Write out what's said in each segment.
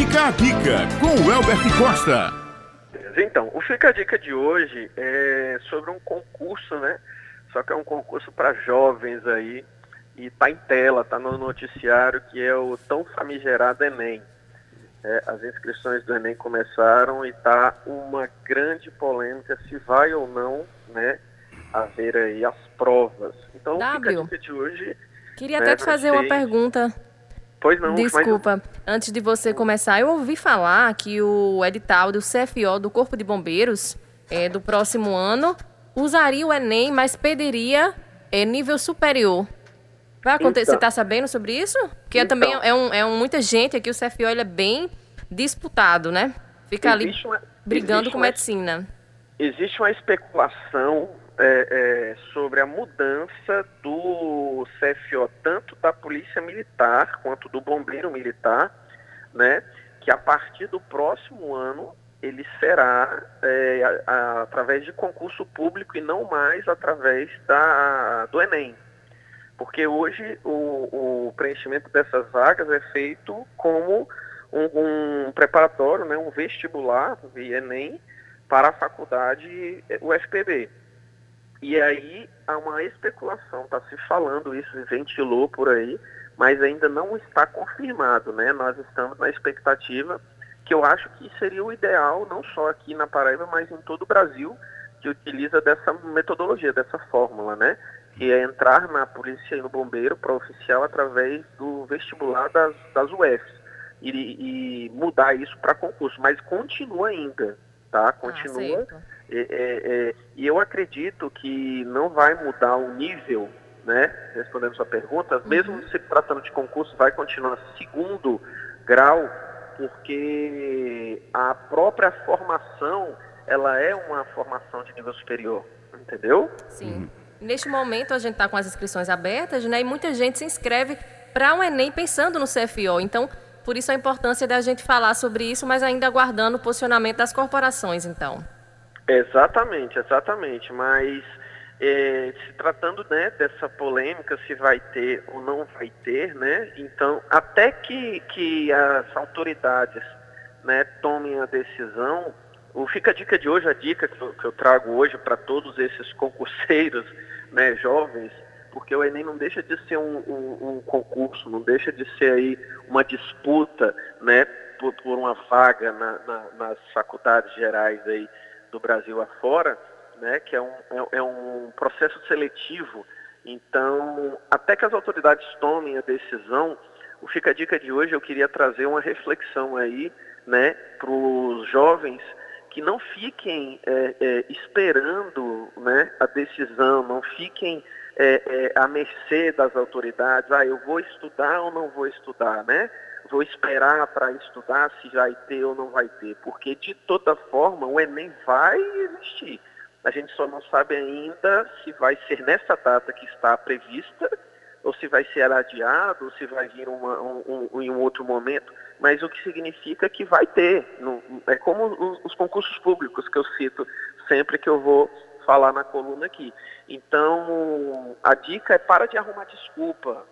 Fica a dica com o Elbert Costa. Então, o Fica a Dica de hoje é sobre um concurso, né? Só que é um concurso para jovens aí e tá em tela, tá no noticiário, que é o tão famigerado Enem. É, as inscrições do Enem começaram e tá uma grande polêmica se vai ou não, né, haver aí as provas. Então, w, Fica a Dica de hoje... Queria né, até te fazer uma pergunta Pois não. Desculpa, mas... antes de você começar, eu ouvi falar que o edital do CFO, do Corpo de Bombeiros, é, do próximo ano, usaria o Enem, mas pediria é, nível superior. Vai acontecer, então, você está sabendo sobre isso? Porque é então, também é, um, é um, muita gente aqui, o CFO ele é bem disputado, né? Fica ali uma, brigando com uma, medicina. Existe uma especulação é, é, sobre a mudança do CFO, tanto da Polícia Militar quanto do Bombeiro Militar, né, que a partir do próximo ano ele será é, a, a, através de concurso público e não mais através da, do Enem. Porque hoje o, o preenchimento dessas vagas é feito como um, um preparatório, né, um vestibular via Enem para a faculdade UFPB. E aí há uma especulação, está se falando isso, ventilou por aí, mas ainda não está confirmado, né? Nós estamos na expectativa que eu acho que seria o ideal, não só aqui na Paraíba, mas em todo o Brasil, que utiliza dessa metodologia, dessa fórmula, né? Que é entrar na polícia e no bombeiro para oficial através do vestibular das, das UFs e, e mudar isso para concurso, mas continua ainda, tá? Ah, continua. Ah, é, é, é, e eu acredito que não vai mudar o nível, né? Respondendo sua pergunta, uhum. mesmo se tratando de concurso, vai continuar segundo grau, porque a própria formação ela é uma formação de nível superior, entendeu? Sim. Uhum. Neste momento a gente está com as inscrições abertas, né? E muita gente se inscreve para o um Enem pensando no CFO. Então, por isso a importância da gente falar sobre isso, mas ainda aguardando o posicionamento das corporações, então. Exatamente, exatamente. Mas é, se tratando né, dessa polêmica, se vai ter ou não vai ter, né? Então, até que, que as autoridades né, tomem a decisão, o Fica a Dica de hoje, a dica que eu, que eu trago hoje para todos esses concurseiros né, jovens, porque o Enem não deixa de ser um, um, um concurso, não deixa de ser aí uma disputa né, por, por uma vaga na, na, nas faculdades gerais aí do Brasil afora, né, que é um, é, é um processo seletivo. Então, até que as autoridades tomem a decisão, o Fica a Dica de hoje eu queria trazer uma reflexão aí né, para os jovens que não fiquem é, é, esperando né, a decisão, não fiquem é, é, à mercê das autoridades, ah, eu vou estudar ou não vou estudar, né? vou esperar para estudar se vai ter ou não vai ter, porque de toda forma o Enem vai existir. A gente só não sabe ainda se vai ser nessa data que está prevista, ou se vai ser adiado, ou se vai vir uma, um, um, em um outro momento, mas o que significa que vai ter. é como os, os concursos públicos que eu cito sempre que eu vou falar na coluna aqui. Então, a dica é para de arrumar desculpa.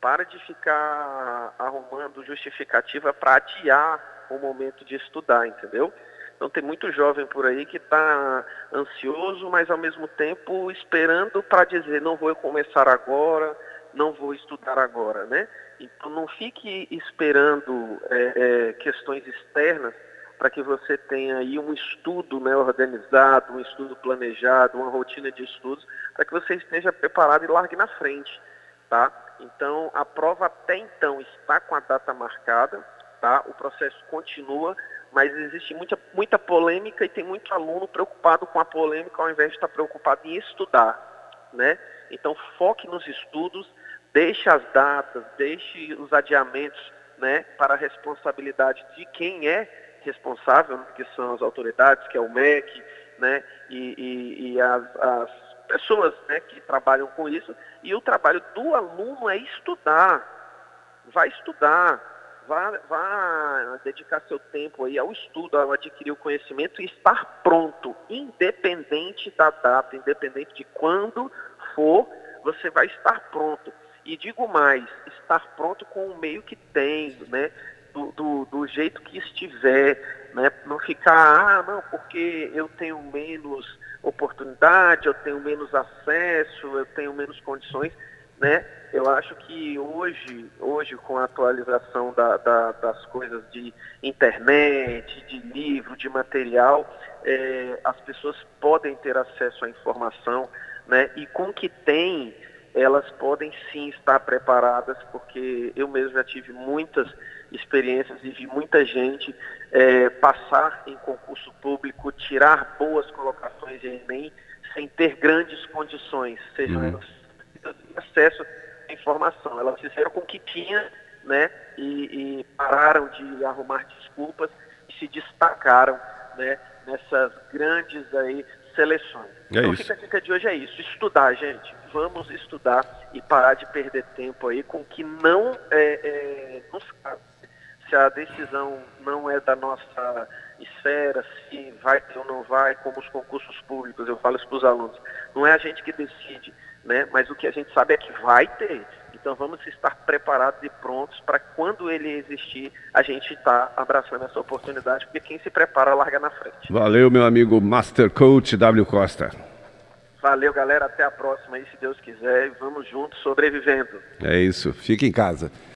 Para de ficar arrumando justificativa para adiar o momento de estudar, entendeu? Então tem muito jovem por aí que está ansioso, mas ao mesmo tempo esperando para dizer não vou começar agora, não vou estudar agora, né? Então não fique esperando é, é, questões externas para que você tenha aí um estudo né, organizado, um estudo planejado, uma rotina de estudos, para que você esteja preparado e largue na frente, tá? Então, a prova até então está com a data marcada, tá? O processo continua, mas existe muita, muita polêmica e tem muito aluno preocupado com a polêmica ao invés de estar preocupado em estudar, né? Então, foque nos estudos, deixe as datas, deixe os adiamentos, né, para a responsabilidade de quem é responsável, né, que são as autoridades, que é o MEC, né, e, e, e as, as pessoas né, que trabalham com isso. E o trabalho do aluno é estudar. Vai estudar, vá dedicar seu tempo aí ao estudo, ao adquirir o conhecimento e estar pronto, independente da data, independente de quando for, você vai estar pronto. E digo mais, estar pronto com o meio que tem, né? Do, do, do jeito que estiver, né? Não ficar, ah, não, porque eu tenho menos oportunidade, eu tenho menos acesso, eu tenho menos condições, né? Eu acho que hoje, hoje com a atualização da, da, das coisas de internet, de livro, de material, é, as pessoas podem ter acesso à informação, né? E com o que tem, elas podem sim estar preparadas, porque eu mesmo já tive muitas experiências e vi muita gente é, passar em concurso público, tirar boas colocações em Enem, sem ter grandes condições, seja uhum. acesso à informação. Elas fizeram com que tinha, né, e, e pararam de arrumar desculpas e se destacaram, né, nessas grandes aí seleções. É então, isso. a dica de hoje é isso: estudar, gente. Vamos estudar e parar de perder tempo aí com que não é, é, nos cabe. Se a decisão não é da nossa esfera, se vai ou não vai, como os concursos públicos, eu falo isso para os alunos, não é a gente que decide, né? mas o que a gente sabe é que vai ter. Então vamos estar preparados e prontos para quando ele existir, a gente está abraçando essa oportunidade, porque quem se prepara larga na frente. Valeu, meu amigo Master Coach W Costa. Valeu, galera. Até a próxima aí, se Deus quiser. Vamos juntos sobrevivendo. É isso. Fique em casa.